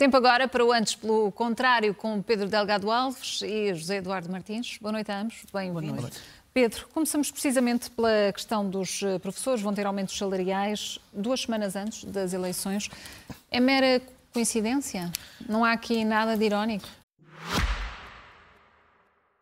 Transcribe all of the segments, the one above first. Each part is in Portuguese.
Tempo agora para o antes pelo contrário com Pedro Delgado Alves e José Eduardo Martins. Boa noite a ambos, bem-vindos. Pedro, começamos precisamente pela questão dos eh, professores, vão ter aumentos salariais duas semanas antes das eleições. É mera coincidência? Não há aqui nada de irónico?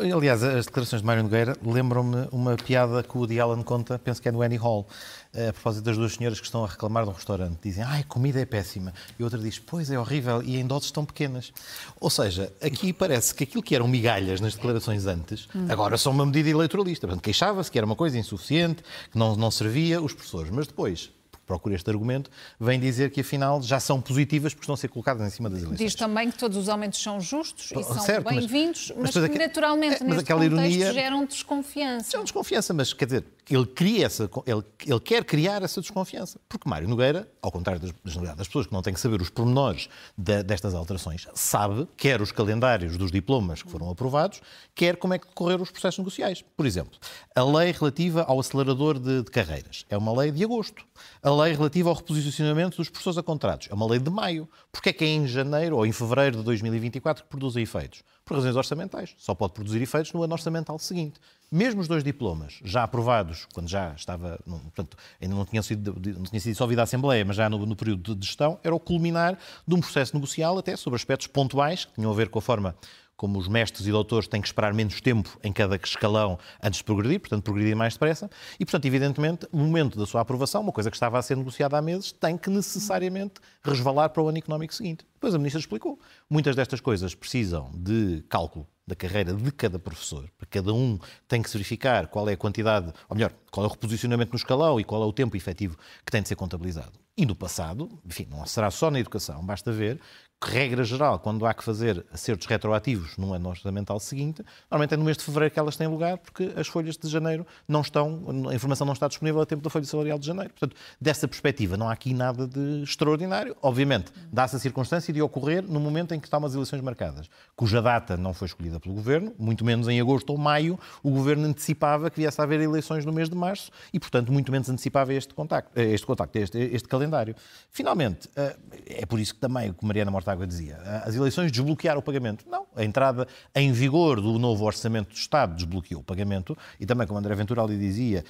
Aliás, as declarações de Mário Nogueira lembram-me uma piada que o Woody Allen conta, penso que é no Annie Hall, eh, a propósito das duas senhoras que estão a reclamar de um restaurante. Dizem, ai, comida é péssima. E outra diz, pois, é horrível e em doses tão pequenas. Ou seja, aqui parece que aquilo que eram migalhas nas declarações antes, agora são uma medida eleitoralista. Portanto, queixava-se que era uma coisa insuficiente, que não, não servia os professores. Mas depois, procura este argumento, vem dizer que afinal já são positivas porque estão a ser colocadas em cima das eleições. Diz também que todos os aumentos são justos e são Certo, mas- bem-vindos, mas, mas que naturalmente é, mas neste contexto ironia- geram desconfiança. Uma desconfiança, mas quer dizer, ele cria essa, ele, ele quer criar essa desconfiança. Porque Mário Nogueira, ao contrário das, das, pessoas que não têm que saber os pormenores da- destas alterações, sabe, quer os calendários dos diplomas que foram aprovados, quer como é que decorreram os processos negociais. Por exemplo, a lei relativa ao acelerador de, de carreiras é uma lei de agosto. A lei relativa ao reposicionamento dos professores a contratos é uma lei de maio. Porque é que é em janeiro ou em fevereiro de 2024 que produz efeitos? Por razões orçamentais. Só pode produzir efeitos no ano orçamental seguinte. Mesmo os dois diplomas já aprovados, quando já estava, portanto, ainda não tinha sido, não tinha sido dissolvida a Assembleia, mas já no, no período de gestão, era o culminar de um processo negocial até sobre aspectos pontuais que tinham a ver com a forma como os mestres e doutores têm que esperar menos tempo em cada escalão antes de progredir, portanto, progredir mais depressa. E, portanto, evidentemente, o momento da sua aprovação, uma coisa que estava a ser negociada há meses, tem que necessariamente resvalar para o ano económico seguinte. Depois a Ministra explicou. Muitas destas coisas precisam de cálculo da carreira de cada professor. Para cada um tem que se verificar qual é a quantidade, ou melhor, qual é o reposicionamento no escalão e qual é o tempo efetivo que tem de ser contabilizado. E no passado, enfim, não será só na educação, basta ver regra geral, quando há que fazer acertos retroativos no ano orçamental seguinte, normalmente é no mês de fevereiro que elas têm lugar, porque as folhas de janeiro não estão, a informação não está disponível a tempo da folha salarial de janeiro. Portanto, dessa perspectiva, não há aqui nada de extraordinário. Obviamente, dá-se a circunstância de ocorrer no momento em que estão umas eleições marcadas, cuja data não foi escolhida pelo Governo, muito menos em agosto ou maio, o Governo antecipava que viesse a haver eleições no mês de março e, portanto, muito menos antecipava este contacto, eh, este, contacto, este, este calendário. Finalmente, eh, é por isso que também, como Mariana Mortágua dizia, eh, as eleições desbloquearam o pagamento. Não, a entrada em vigor do novo Orçamento do Estado desbloqueou o pagamento. E também, como André Ventura ali dizia,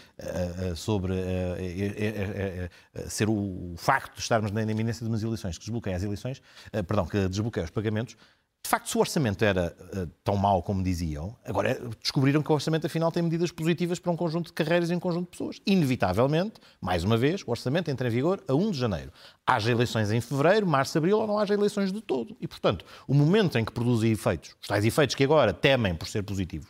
sobre ser o facto de estarmos na iminência de umas eleições que desbloqueia as eleições, eh, perdão, que desbloqueia os pagamentos, de facto, se o orçamento era eh, tão mau como diziam, agora descobriram que o orçamento afinal tem medidas positivas para um conjunto de carreiras e um conjunto de pessoas. Inevitavelmente, mais uma vez, o orçamento entra em vigor a 1 de janeiro. Haja eleições em fevereiro, março, abril ou não haja eleições de todo. E, portanto, o momento em que produzem efeitos, os tais efeitos que agora temem por ser positivos,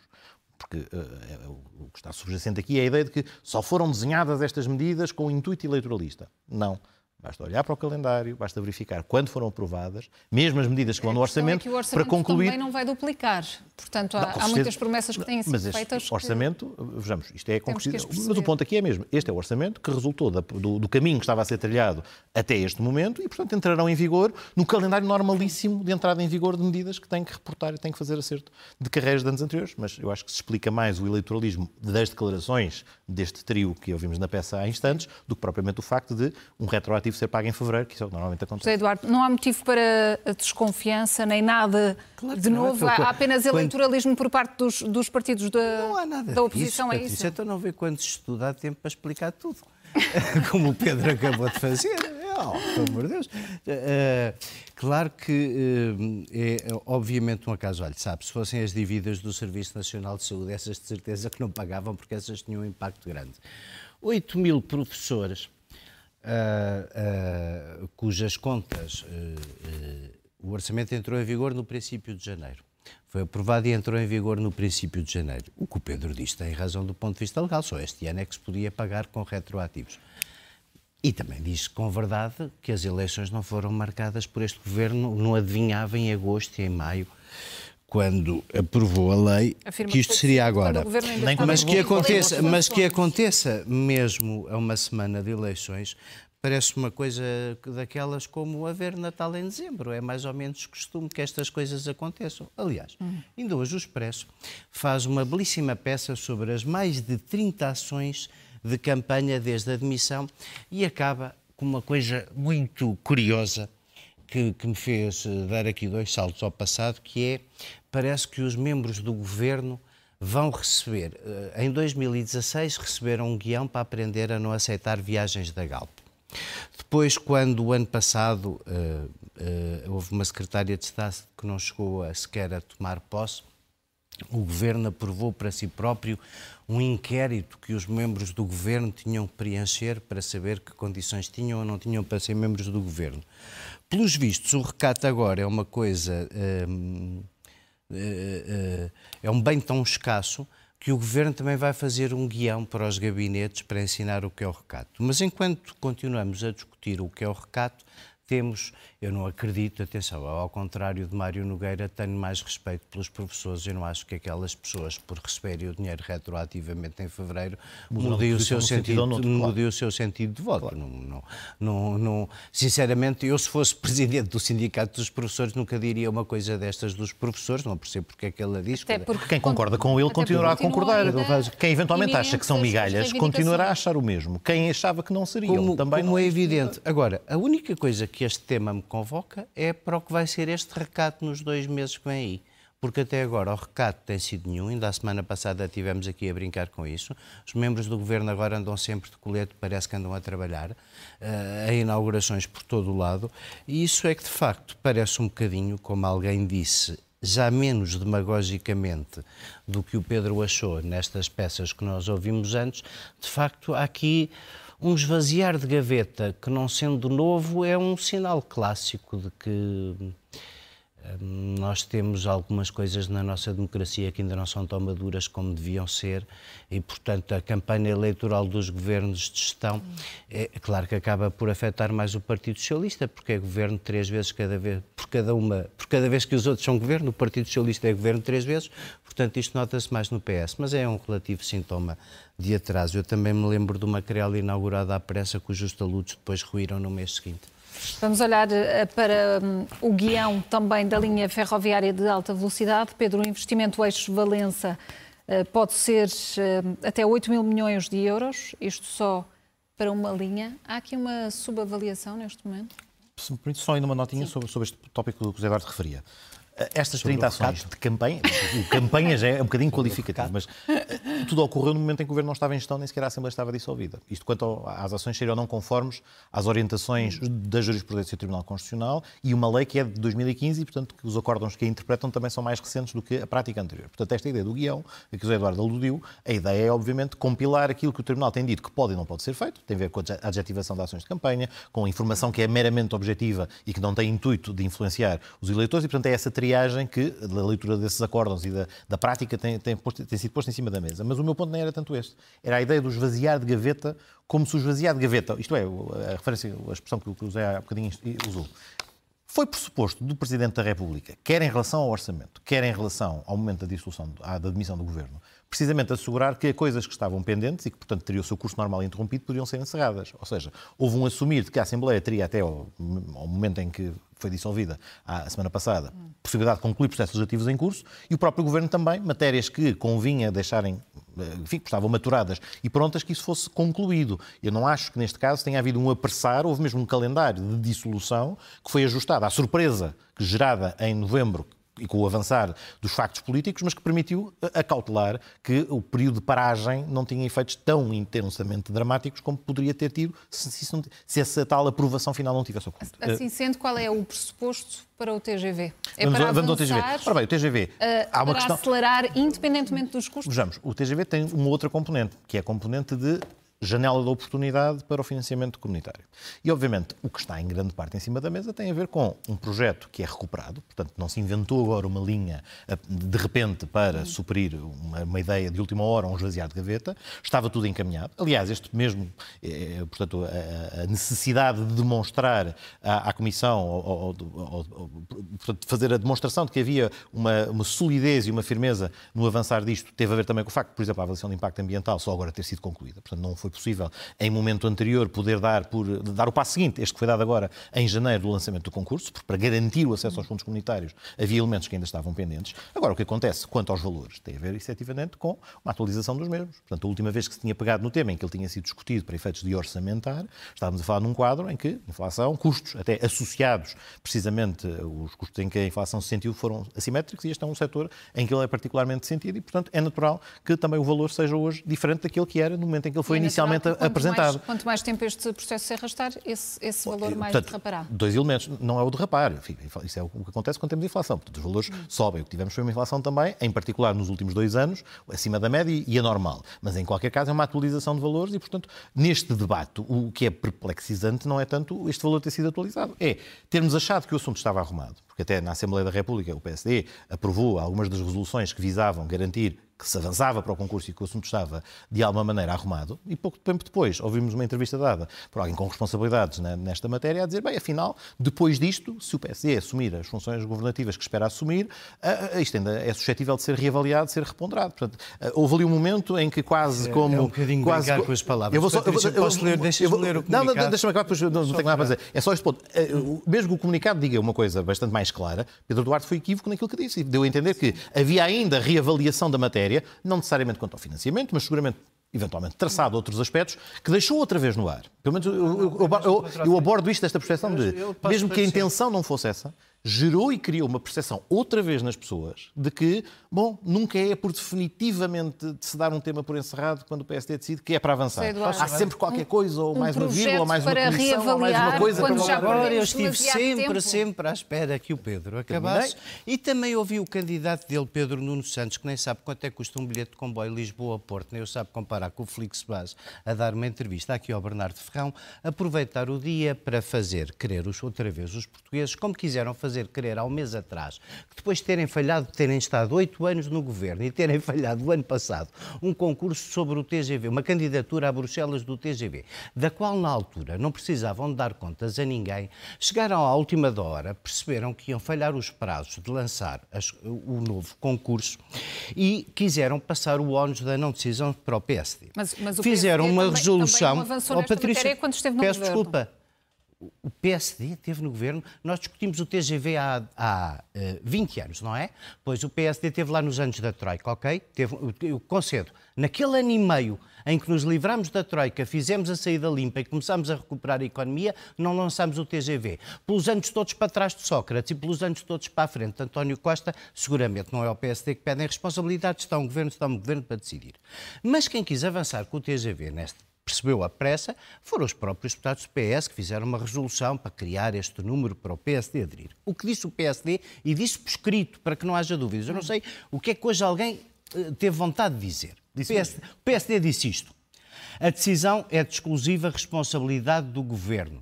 porque é o que está subjacente aqui é a ideia de que só foram desenhadas estas medidas com o intuito eleitoralista. Não. Basta olhar para o calendário, basta verificar quando foram aprovadas, mesmo as medidas que vão no é orçamento, que o orçamento para concluir. também não vai duplicar. Portanto, há, Não, há muitas promessas que têm sido Mas este feitas. que- orçamento, vejamos, isto é que concretizado. Mas o ponto aqui é mesmo. Este é o orçamento que resultou da- do, do caminho que estava a ser trilhado até este momento e, portanto, entrarão em vigor no calendário normalíssimo de entrada em vigor de medidas que têm que reportar e têm que fazer acerto de carreiras de anos anteriores. Mas eu acho que se explica mais o eleitoralismo das declarações deste trio que ouvimos na peça há instantes do que propriamente o facto de um retroativo ser pago em fevereiro, que isso é o que normalmente acontece. José Eduardo, não há motivo para a desconfiança nem nada Claro de não, novo. então, há apenas quando- eleitoralismo por parte dos, dos partidos da, Não há nada da oposição disso, a isso. Patrícia. Então não vê quando se estuda há tempo para explicar tudo. Como o Pedro acabou de fazer. Oh, pelo amor de Deus. Eh, claro que eh, é obviamente um acaso. Olha, sabe, se fossem as dívidas do Serviço Nacional de Saúde, essas de certeza que não pagavam porque essas tinham um impacto grande. 8 mil professores ah, cujas contas, eh, eh, o orçamento entrou em vigor no princípio de janeiro. Foi aprovado e entrou em vigor no princípio de janeiro. O que o Pedro diz tem razão do ponto de vista legal, só este ano é que se podia pagar com retroativos. E também diz com verdade que as eleições não foram marcadas por este governo, não adivinhava em agosto e em maio, quando aprovou a lei, Afirma que isto seria agora. Mas que, aconteça, mas que aconteça mesmo a uma semana de eleições, Parece uma coisa daquelas como haver Natal em dezembro. É mais ou menos costume que estas coisas aconteçam. Aliás, hum. ainda hoje o Expresso faz uma belíssima peça sobre as mais de 30 ações de campanha desde a admissão e acaba com uma coisa muito curiosa que, que me fez eh, dar aqui dois saltos ao passado, que é, parece que os membros do governo vão receber, eh, em 2016, receberam um guião para aprender a não aceitar viagens da Galp. Depois, quando o ano passado uh, uh, houve uma secretária de Estado que não chegou a, sequer a tomar posse, o governo aprovou para si próprio um inquérito que os membros do governo tinham que preencher para saber que condições tinham ou não tinham para ser membros do governo. Pelos vistos, o recato agora é uma coisa. Uh, é um bem tão escasso que o Governo também vai fazer um guião para os gabinetes para ensinar o que é o recato. Mas enquanto continuamos a discutir o que é o recato, temos, eu não acredito, atenção, ao contrário de Mário Nogueira, tenho mais respeito pelos professores. Eu não acho que aquelas pessoas, por receberem o dinheiro retroativamente em fevereiro, mudem o seu sentido, sentido mudem o seu sentido de voto. Claro. Não, não, não, não, sinceramente, eu se fosse presidente do sindicato dos professores nunca diria uma coisa destas dos professores. Não percebo porque é que ela diz. Até porque quem concorda com ele continuará a concordar. Quem eventualmente acha que são migalhas continuará a achar o mesmo. Quem achava que não seriam como, também como não é evidente. Agora, a única coisa que que este tema me convoca é para o que vai ser este recato nos dois meses que vem aí. Porque até agora o recato tem sido nenhum, ainda a semana passada tivemos aqui a brincar com isso. Os membros do governo agora andam sempre de colete, parece que andam a trabalhar, uh, a inaugurações por todo o lado, e isso é que de facto parece um bocadinho, como alguém disse, já menos demagogicamente do que o Pedro achou nestas peças que nós ouvimos antes, de facto há aqui um esvaziar de gaveta que, não sendo novo, é um sinal clássico de que nós temos algumas coisas na nossa democracia que ainda não são tão maduras como deviam ser e, portanto, a campanha eleitoral dos governos de gestão é claro que acaba por afetar mais o Partido Socialista, porque é governo três vezes cada vez, por cada uma, por cada vez que os outros são governo, o Partido Socialista é governo três vezes, portanto, isto nota-se mais no PS, mas é um relativo sintoma de atraso. Eu também me lembro de uma querela inaugurada à pressa cujos taludes depois ruíram no mês seguinte. Vamos olhar eh, para um, o guião também da linha ferroviária de alta velocidade. Pedro, o investimento eixo-Valença uh, pode ser uh, até 8 mil milhões de euros, isto só para uma linha. Há aqui uma subavaliação neste momento? Se me permite, só ainda uma notinha sobre, sobre este tópico que o José Eduardo referia. Estas 30 ações de campanha, o campanha já é um bocadinho qualificativo, mas eh, tudo ocorreu no momento em que o Governo não estava em gestão, nem sequer a Assembleia estava dissolvida. Isto quanto às ações seriam não conformes às orientações da jurisprudência do Tribunal Constitucional e uma lei que é de 2015 e, portanto, que os acórdãos que a interpretam também são mais recentes do que a prática anterior. Portanto, esta ideia do guião, a que o José Eduardo aludiu, a ideia é, obviamente, compilar aquilo que o Tribunal tem dito que pode e não pode ser feito, tem a ver com a adjetivação de ações de campanha, com informação que é meramente objetiva e que não tem intuito de influenciar os eleitores, e, portanto, é essa triagem que da leitura desses acórdãos e da, da prática tem, tem, posto, tem, sido posto em cima da mesa. Mas o meu ponto nem era tanto este. Era a ideia do esvaziar de gaveta como se o esvaziar de gaveta, isto é, a referência, a expressão que o José há bocadinho usou, foi pressuposto do Presidente da República, quer em relação ao orçamento, quer em relação ao momento da dissolução, da admissão do Governo, precisamente assegurar que coisas que estavam pendentes e que, portanto, teriam o seu curso normal interrompido, podiam ser encerradas. Ou seja, houve um assumir de que a Assembleia teria até ao, ao momento em que foi dissolvida a semana passada, possibilidade de concluir processos legislativos em curso e o próprio Governo também, matérias que convinha deixarem, enfim, que estavam maturadas e prontas, que isso fosse concluído. Eu não acho que neste caso tenha havido um apressar, houve mesmo um calendário de dissolução que foi ajustado à surpresa que gerada em novembro, e com o avançar dos factos políticos, mas que permitiu acautelar que o período de paragem não tinha efeitos tão intensamente dramáticos como poderia ter tido se, se, se essa tal aprovação final não tivesse ocorrido. Assim sendo, qual é o pressuposto para o TGV? É vamos, para vamos ao TGV. Ora bem, o TGV... Uh, há uma para questão... acelerar independentemente dos custos? Vejamos, o TGV tem uma outra componente, que é a componente de janela de oportunidade para o financiamento comunitário. E, obviamente, o que está em grande parte em cima da mesa tem a ver com um projeto que é recuperado, portanto, não se inventou agora uma linha de repente para suprir uma, uma ideia de última hora, um esvaziar de gaveta, estava tudo encaminhado. Aliás, este mesmo, é, portanto, a, a, necessidade de demonstrar à, à Comissão, ou, ou, ou, portanto, fazer a demonstração de que havia uma, uma solidez e uma firmeza no avançar disto, teve a ver também com o facto, por exemplo, a avaliação de impacto ambiental só agora ter sido concluída. Portanto, não foi possível, em momento anterior, poder dar, por, dar o passo seguinte, este que foi dado agora em janeiro do lançamento do concurso, porque para garantir o acesso aos fundos comunitários havia elementos que ainda estavam pendentes. Agora, o que acontece quanto aos valores tem a ver, efetivamente, com uma atualização dos mesmos. Portanto, a última vez que se tinha pegado no tema em que ele tinha sido discutido para efeitos de orçamentar, estávamos a falar num quadro em que inflação, custos, até associados, precisamente, os custos em que a inflação se sentiu foram assimétricos e este é um setor em que ele é particularmente sentido e, portanto, é natural que também o valor seja hoje diferente daquele que era no momento em que ele foi é inicialmente natural, quanto apresentado. Mais, quanto mais tempo este processo se arrastar, esse, esse valor mais portanto, derrapará. Dois elementos. Não é o derrapar. Enfim, isso é o que acontece quando temos inflação. Portanto, os valores hum. sobem. O que tivemos foi uma inflação também, em particular nos últimos dois anos, acima da média e anormal. Mas, em qualquer caso, é uma atualização de valores e, portanto, neste debate, o que é perplexizante não é tanto este valor ter sido atualizado, é termos achado que o assunto estava arrumado, porque até na Assembleia da República o PSD aprovou algumas das resoluções que visavam garantir que se avançava para o concurso e que o assunto estava de alguma maneira arrumado, e pouco tempo depois ouvimos uma entrevista dada por alguém com responsabilidades nesta matéria a dizer, bem, afinal, depois disto, se o PSD assumir as funções governativas que espera assumir, isto ainda é suscetível de ser reavaliado, de ser reponderado. Portanto, houve ali um momento em que quase é, como... É um bocadinho quase, com as palavras. Eu vou só, eu, eu, posso ler, deixa-me ler o comunicado. Não, não deixa-me acabar, pois não, não tenho nada para dizer. É só este ponto. Mesmo que o comunicado diga uma coisa bastante mais clara, Pedro Duarte foi equívoco naquilo que disse. Deu a entender que havia ainda reavaliação da matéria, não necessariamente necessariamente quanto ao financiamento, mas seguramente eventualmente traçado outros aspectos, que deixou outra vez no ar. Pelo menos eu, eu, eu, eu abordo isto desta percepção de, mesmo que a intenção não fosse essa, gerou e criou uma percepção outra vez nas pessoas de que, bom, nunca é por definitivamente de se dar um tema por encerrado quando o PSD decide que é para avançar. Há sempre qualquer coisa, ou mais uma vírgula, ou mais uma comissão, ou mais uma coisa. Quando já agora eu estive sempre, tempo. sempre à espera que o Pedro acabasse. E também ouvi o candidato dele, Pedro Nuno Santos, que nem sabe quanto é que custa um bilhete de comboio Lisboa-Porto, nem eu sabe comparar com o Flixbus, a dar uma entrevista aqui ao Bernardo Ferrão, aproveitar o dia para fazer querer os, outra vez os portugueses, como quiseram fazer fazer crer há um mês atrás que depois de terem falhado, de terem estado oito anos no governo e terem falhado o ano passado um concurso sobre o TGV, uma candidatura a Bruxelas do TGV, da qual na altura não precisavam de dar contas a ninguém, chegaram à última hora, perceberam que iam falhar os prazos de lançar as, o novo concurso e quiseram passar o ónus da não decisão para o PSD. Mas, mas o Fizeram PSD uma também, resolução. Também oh, Patrícia, quando esteve no peço governo. desculpa o PSD teve no governo, nós discutimos o TGV há, há uh, 20 anos, não é? Pois o PSD teve lá nos anos da Troika, ok? Teve, eu concedo, naquele ano e meio em que nos livramos da Troika, fizemos a saída limpa e começámos a recuperar a economia, não lançámos o TGV. Pelos anos todos para trás de Sócrates e pelos anos todos para a frente de António Costa, seguramente não é o PSD que pedem responsabilidade, está um governo, está um governo para decidir. Mas quem quis avançar com o TGV neste percebeu a pressa, foram os próprios deputados do PS que fizeram uma resolução para criar este número para o PSD aderir. O que disse o PSD, e disse por escrito, para que não haja dúvidas, eu não sei o que é que hoje alguém uh, teve vontade de dizer. O PSD, o PSD disse isto. A decisão é de exclusiva responsabilidade do Governo.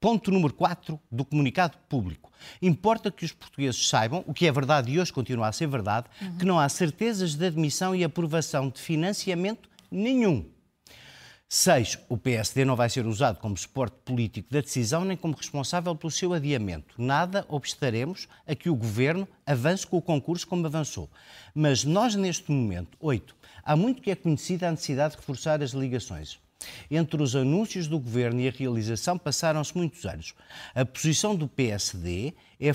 Ponto número 4 do comunicado público. Importa que os portugueses saibam, o que é verdade e hoje continua a ser verdade, uhum. que não há certezas de admissão e aprovação de financiamento nenhum 6. O PSD não vai ser usado como suporte político da decisão nem como responsável pelo seu adiamento. Nada obstaremos a que o Governo avance com o concurso como avançou. Mas nós, neste momento, 8. Há muito que é conhecida a necessidade de reforçar as ligações. Entre os anúncios do governo e a realização passaram-se muitos anos. A posição do PSD, é,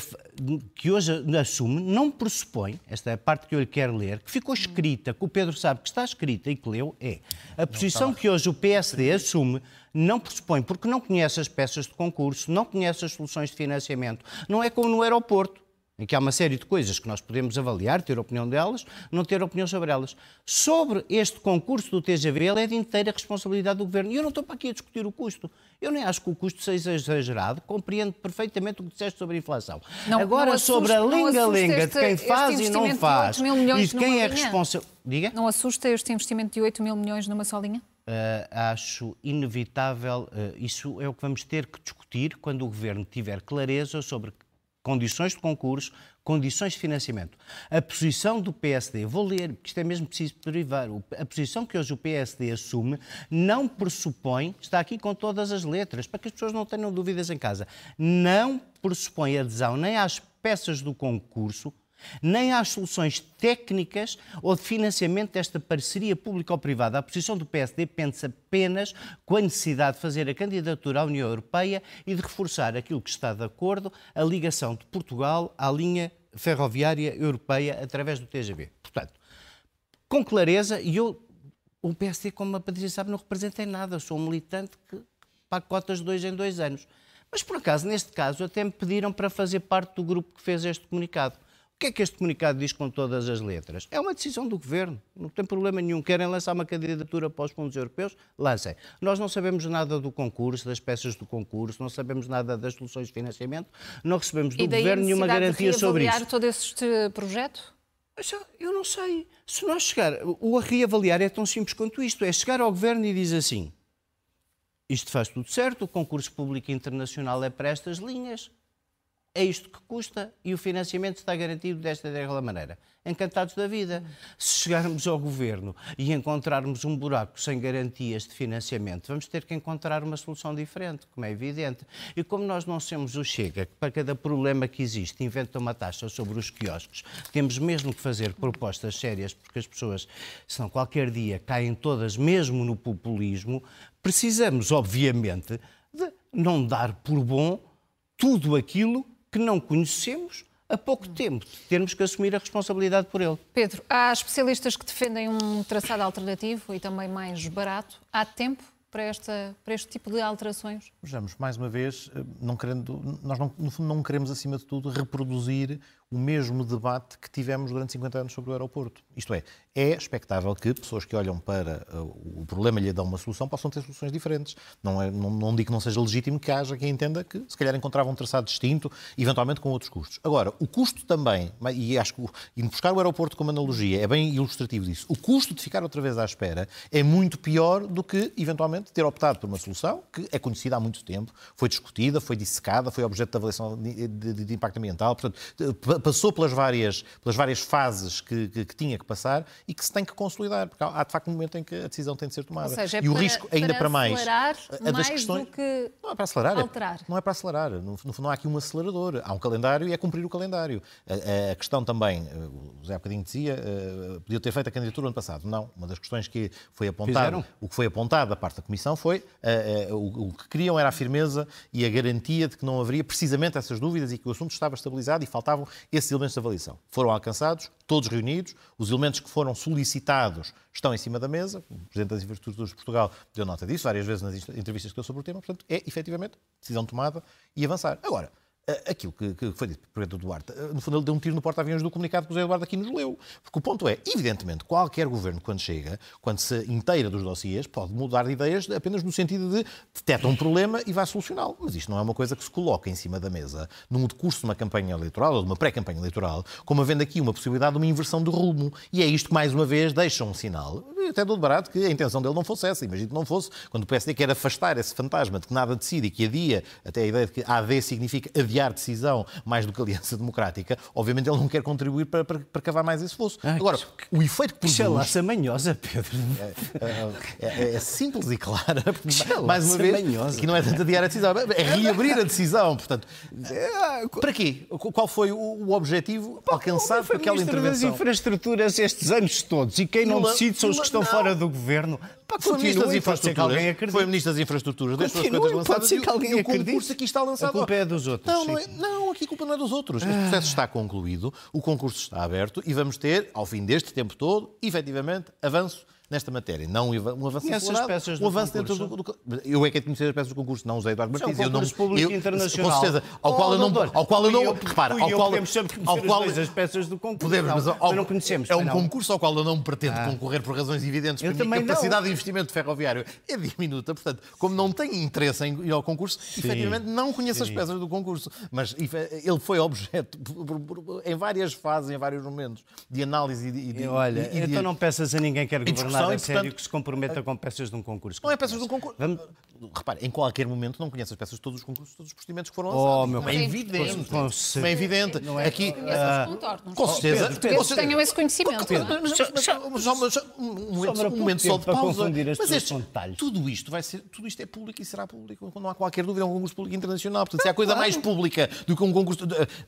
que hoje assume, não pressupõe, esta é a parte que eu lhe quero ler, que ficou escrita, que o Pedro sabe que está escrita e que leu, é. A posição que hoje o PSD assume não pressupõe, porque não conhece as peças de concurso, não conhece as soluções de financiamento, não é como no aeroporto em que há uma série de coisas que nós podemos avaliar, ter opinião delas, não ter opinião sobre elas. Sobre este concurso do TGV, ele é de inteira responsabilidade do Governo. E eu não estou para aqui a discutir o custo. Eu nem acho que o custo seja exagerado, compreendo perfeitamente o que disseste sobre a inflação. Não, Agora, não assusta, sobre a linga-linga de quem faz e não faz, de e de quem é responsável... Diga? Não assusta este investimento de 8 mil milhões numa só linha? acho inevitável, isso é o que vamos ter que discutir quando o Governo tiver clareza sobre condições de concurso, condições de financiamento. A posição do PSD, vou ler, porque isto é mesmo preciso privar, a posição que hoje o PSD assume não pressupõe, está aqui com todas as letras, para que as pessoas não tenham dúvidas em casa, não pressupõe adesão nem às peças do concurso, nem às soluções técnicas ou de financiamento desta parceria público-privada. A posição do PSD pensa apenas com a necessidade de fazer a candidatura à União Europeia e de reforçar aquilo que está de acordo, a ligação de Portugal à linha ferroviária europeia através do TGV. Portanto, com clareza, e eu, o PSD, como a Patrícia sabe, não representa em nada. Eu sou um militante que paga cotas de dois em dois anos. Mas, por acaso, neste caso, até me pediram para fazer parte do grupo que fez este comunicado que é que este comunicado diz com todas as letras? É uma decisão do governo, não tem problema nenhum. Querem lançar uma candidatura para os fundos europeus? Lancem. Nós não sabemos nada do concurso, das peças do concurso, não sabemos nada das soluções de financiamento, não recebemos do governo nenhuma garantia sobre isso. todo este projeto? Eu não sei. Se nós chegar. O reavaliar é tão simples quanto isto: é chegar ao governo e dizer assim. Isto faz tudo certo, o concurso público internacional é para estas linhas, é isto que custa e o financiamento está garantido desta daquela maneira. Encantados da vida. Se chegarmos ao governo e encontrarmos um buraco sem garantias de financiamento, vamos ter que encontrar uma solução diferente, como é evidente. E como nós não somos o Chega, que para cada problema que existe inventa uma taxa sobre os quiosques, temos mesmo que fazer propostas sérias, porque as pessoas, senão qualquer dia, caem todas mesmo no populismo, precisamos, obviamente, de não dar por bom tudo aquilo que não conhecemos a pouco tempo de termos que assumir a responsabilidade por ele. Pedro, há especialistas que defendem um traçado alternativo e também mais barato. Há tempo para, esta, para este tipo de alterações? Vejamos, mais uma vez, eh, não querendo, nós não, no fundo não queremos, acima de tudo, reproduzir o mesmo debate que tivemos durante 50 anos sobre o aeroporto. Isto é, é expectável que pessoas que olham para uh, o problema e lhe dão uma solução possam ter soluções diferentes. Não, é, não, não digo que não seja legítimo que haja quem entenda que se calhar encontrava um traçado distinto, eventualmente com outros custos. Agora, o custo também, e acho que ir buscar o aeroporto como analogia é bem ilustrativo disso, o custo de ficar outra vez à espera é muito pior do que, eventualmente, ter optado por uma solução que é conhecida há muito tempo, foi discutida, foi dissecada, foi objeto de avaliação de, de, de impacto ambiental, portanto, passou pelas várias, pelas várias fases que, que, que, tinha que passar e que se tem que consolidar, porque há, de facto um momento em que a decisão tem de ser tomada. Ou seja, é e o para, risco, ainda para, para mais. A das questões, do que não é para acelerar. É- alterar. É, não é para acelerar. No, fundo, não há aqui um acelerador. Há um calendário e é cumprir o calendário. A, a questão também, eh, o Zé bocadinho dizia, uh, podia ter feito a candidatura no ano passado. Não. Uma das questões que foi apontada, o que foi apontado da parte da Comissão foi uh, uh, o, o que queriam era a firmeza e a garantia de que não haveria precisamente essas dúvidas e que o assunto estava estabilizado e faltavam esses elementos de avaliação. Foram alcançados, todos reunidos, os elementos que foram solicitados estão em cima da mesa, o Presidente das Infraestruturas de Portugal deu nota disso várias vezes nas entrevistas que deu sobre o tema, portanto, é efetivamente decisão tomada e avançar. Agora, aquilo que, que, foi dito por Pedro Duarte, no fundo ele deu um tiro no porta-aviões do comunicado que o José Eduardo aqui nos leu. Porque o ponto é, evidentemente, qualquer governo, quando chega, quando se inteira dos dossiês, pode mudar de ideias apenas no sentido de detecta um problema e vai solucioná-lo. Mas isto não é uma coisa que se coloca em cima da mesa num curso de uma campanha eleitoral ou de uma pré-campanha eleitoral, como havendo aqui uma possibilidade de uma inversão de rumo. E é isto que, mais uma vez, deixa um sinal, até do barato, que a intenção dele não fosse essa. Imagino que não fosse, quando o PSD quer afastar esse fantasma de que nada decide e que adia, até a ideia de que AD significa adiar decisão, mais do que aliança democrática, obviamente ele não quer contribuir para, para, para cavar mais esse fosso. Ai, Agora, que, o efeito que produz... Chalaça manhosa, Pedro. É, é, é, é, simples e clara. mais uma vez, manhosa. que não é tanto adiar a decisão, é reabrir a decisão. Portanto, é, para quê? Qual foi o objetivo alcançado por aquela intervenção? das infraestruturas estes anos todos e quem não decide são os que estão fora do governo. Pá, foi Ministro das Infraestruturas. Foi Ministro das Infraestruturas. Deixa as coisas lançadas. Pode ser que alguém acredite. O concurso aqui está lançado. A culpa é dos outros. Não, não, é, não, aqui a culpa não é dos outros. Ah. O processo está concluído, o concurso está aberto e vamos ter, ao fim deste tempo todo, efetivamente, avanço nesta matéria. Não um avanço acelerado, peças um avanço dentro do, do, Eu é que é conhecer as peças do concurso, não usei Eduardo Martins. É um eu não, público eu, internacional. Com certeza. Ao qual oh, eu não... Ao qual eu não... Eu, repara, ao qual... Podemos sempre conhecer qual, as peças do concurso. Podemos, mas, ao, não conhecemos. É um não. concurso ao qual eu não pretendo ah. concorrer por razões evidentes. Eu a capacidade não. de investimento ferroviário é diminuta. Portanto, como não tenho interesse em ir ao concurso, Sim. efetivamente não conheço Sim. as peças do concurso. Mas ele foi objeto em várias fases, em vários momentos, de análise e de... Olha, então não peças a ninguém que quer governar a e, sério portanto, que se comprometa com peças de um concurso. Não é peças de um concurso. Repare, em qualquer momento não conhece as peças de todos os concursos, todos os procedimentos que foram Oh, lançados. meu Como é evidente. Com- com é evidente. Não é- Aqui, Conheço ah, contornos. com certeza. Pedro, Pedro, com certeza. tenham esse conhecimento. Mas- mas- mas- mas- só- mas- um momento, só de pausa. confundir as Mas este- com detalhes. tudo isto vai ser, tudo isto é público e será público. Não há qualquer dúvida, é um concurso público internacional. Portanto, se há coisa mais pública do que um concurso.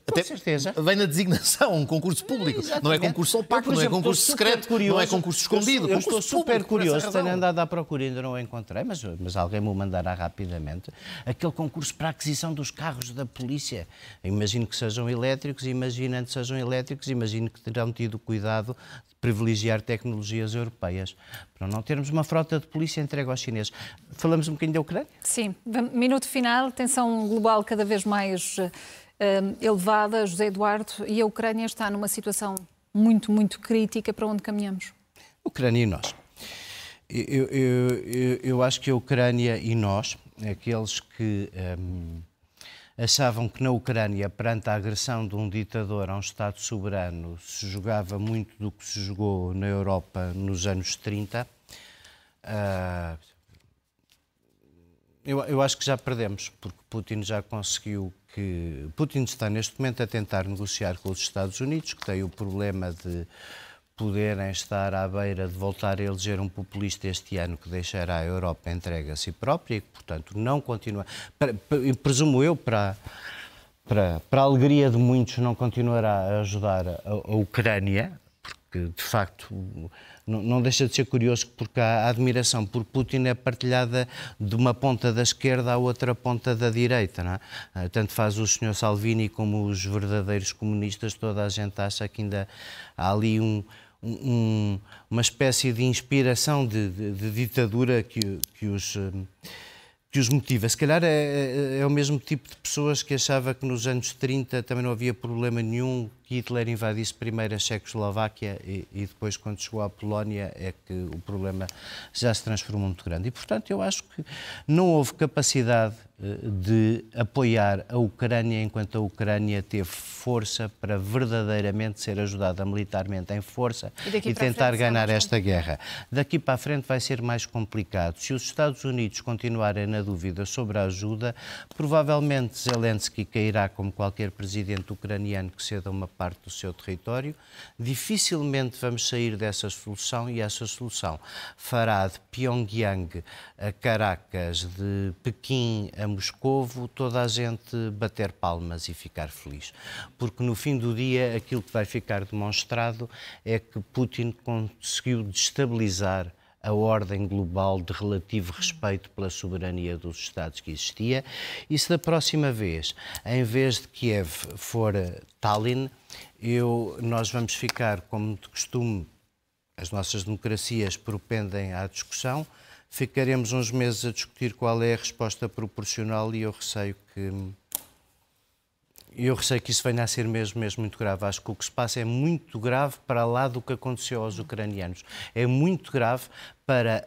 Até certeza. Vem na designação, um concurso público. Não é concurso opaco, não é concurso secreto, não é concurso escondido. Eu, estou super público, curioso, tenho andado à procura e ainda não o encontrei, mas, mas alguém me o mandará rapidamente. Aquele concurso para a aquisição dos carros da polícia. Imagino que sejam elétricos, imaginando que sejam elétricos, imagino que terão tido cuidado de privilegiar tecnologias europeias, para não termos uma frota de polícia entregue aos chineses. Falamos um bocadinho da Ucrânia? Sim, minuto final, tensão global cada vez mais eh, elevada, José Eduardo, e a Ucrânia está numa situação muito, muito crítica. Para onde caminhamos? Ucrânia e nós. Eu, eu, eu, eu acho que a Ucrânia e nós, aqueles que hum, achavam que na Ucrânia, perante a agressão de um ditador a um Estado soberano, se jogava muito do que se jogou na Europa nos anos 30, ah, eu, eu acho que já perdemos, porque Putin já conseguiu que. Putin está neste momento a tentar negociar com os Estados Unidos, que tem o problema de poderem estar à beira de voltar a eleger um populista este ano que deixará a Europa entregue a si própria e que, portanto, não continua. Presumo eu, para, para, para a alegria de muitos, não continuará a ajudar a, a Ucrânia, porque de facto não, não deixa de ser curioso porque a admiração por Putin é partilhada de uma ponta da esquerda à outra ponta da direita. É? Ah, Tanto faz o Sr. Salvini como os verdadeiros comunistas, toda a gente acha que ainda há ali um, um- uma espécie de inspiração de, de- de ditadura que, que os. que os motiva. Se calhar é, é- é o mesmo tipo de pessoas que achava que nos anos 30 também não havia problema nenhum Hitler invadisse primeiro a Checoslováquia e, e depois, quando chegou à Polónia, é que o problema já se transformou muito grande. E, portanto, eu acho que não houve capacidade eh, de apoiar a Ucrânia enquanto a Ucrânia teve força para verdadeiramente ser ajudada militarmente em força E e tentar frente ganhar esta guerra. Daqui para a frente vai ser mais complicado. Se os Estados Unidos continuarem na dúvida sobre a ajuda, provavelmente Zelensky cairá como qualquer presidente ucraniano que ceda uma parte do seu território. Dificilmente vamos sair dessa solução e essa solução fará de Pyongyang a Caracas, de Pequim a Moscovo, toda a gente bater palmas e ficar feliz. Porque no fim do dia aquilo que vai ficar demonstrado é que Putin conseguiu destabilizar a ordem global de relativo respeito pela soberania dos Estados que existia. E se da próxima vez, em vez de Kiev for eh, Tallinn, eu, nós vamos ficar, como de costume, as nossas democracias propendem à discussão, ficaremos uns meses a discutir qual é a resposta proporcional e eu receio que eu receio que isso venha a ser mesmo, mesmo muito grave. Acho que o que se passa é muito grave para lá do que aconteceu aos ucranianos. É muito grave para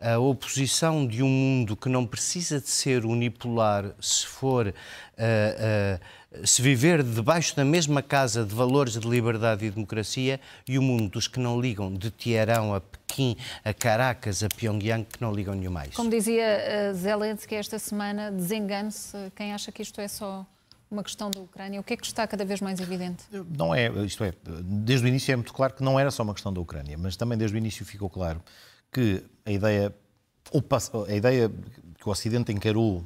a, a oposição de um mundo que não precisa de ser unipolar se for. ah, ah, se viver debaixo da mesma casa de valores de liberdade e democracia e o mundo dos que não ligam de Teherão a Pequim, a Caracas, a Pyongyang, que não ligam nenhum mais. Como dizia uh, Zelensky esta semana, desengane-se quem acha que isto é só uma questão da Ucrânia. O que é que está cada vez mais evidente? Não é, isto é, desde o início é muito claro que não era só uma questão da Ucrânia, mas também desde o início ficou claro que a ideia, a ideia que o Ocidente encarou,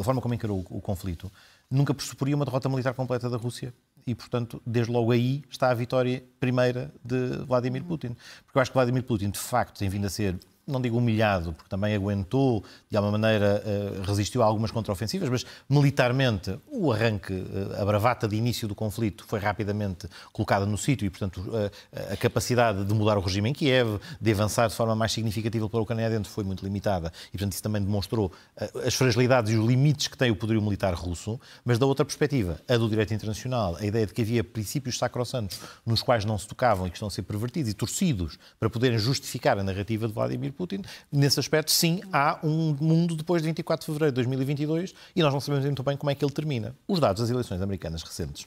a forma como encarou o conflito, nunca pressuporia uma derrota militar completa da Rússia. E, portanto, desde logo aí está a vitória primeira de Vladimir Putin. Porque eu acho que Vladimir Putin, de facto, tem vindo a ser não digo humilhado, porque também aguentou, de alguma maneira eh, resistiu a algumas contraofensivas, mas militarmente o arranque, eh, a bravata de início do conflito foi rapidamente colocada no sítio e, portanto, eh, a capacidade de mudar o regime em Kiev, de avançar de forma mais significativa pela Ucrânia dentro foi muito limitada. E, portanto, isso também demonstrou as fragilidades e os limites que tem o poderio militar russo, mas da outra perspectiva, a do direito internacional, a ideia de que havia princípios sacrossantos nos quais não se tocavam e que estão a ser pervertidos e torcidos para poderem justificar a narrativa de Vladimir Putin. Nesse aspecto, sim, há um mundo depois de 24 de fevereiro de 2022 e nós não sabemos muito bem como é que ele termina. Os dados das eleições americanas recentes,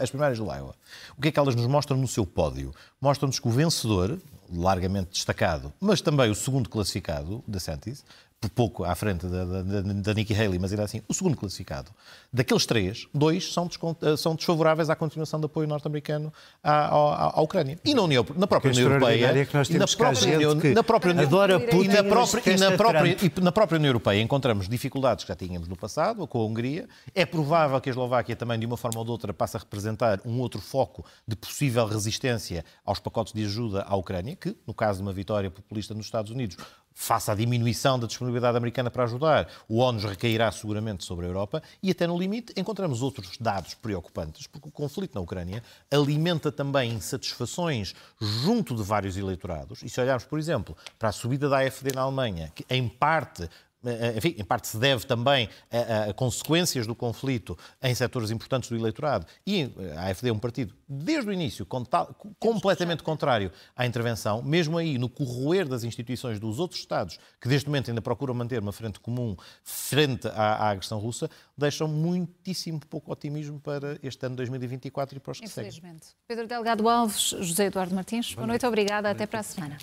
as primárias do Iowa, o que é que elas nos mostram no seu pódio? Mostram-nos que o vencedor, largamente destacado, mas também o segundo classificado, DeSantis, por pouco à frente da, da, da Nikki Haley, mas ainda assim, o segundo classificado. Daqueles três, dois são, eh, são desfavoráveis à continuação do apoio norte-americano à, à, à, Ucrânia. E na, União, na própria União Europeia. É que nós temos na própria União, na própria União, adora Putin e na própria, e na própria, e na própria União Europeia encontramos dificuldades que já tínhamos no passado, com a Hungria. É provável que a Eslováquia também, de uma forma ou de outra, passe a representar um outro foco de possível resistência aos pacotes de ajuda à Ucrânia, que, no caso de uma vitória populista nos Estados Unidos, face à diminuição da disponibilidade americana para ajudar, o ONU recairá seguramente sobre a Europa e até no limite encontramos outros dados preocupantes, porque o conflito na Ucrânia alimenta também insatisfações junto de vários eleitorados. E se olharmos, por exemplo, para a subida da AFD na Alemanha, que em parte enfim, em parte se deve também a, a, consequências do conflito em setores importantes do eleitorado. E eh, a AFD é um partido, desde o início, completamente contrário à intervenção, mesmo aí no corroer das instituições dos outros Estados, que desde momento ainda procuram manter uma frente comum frente à, à agressão russa, deixam muitíssimo pouco otimismo para este ano 2024 e para os que seguem. Infelizmente. Pedro Delgado Alves, José Eduardo Martins, boa noite, obrigada, até para a semana.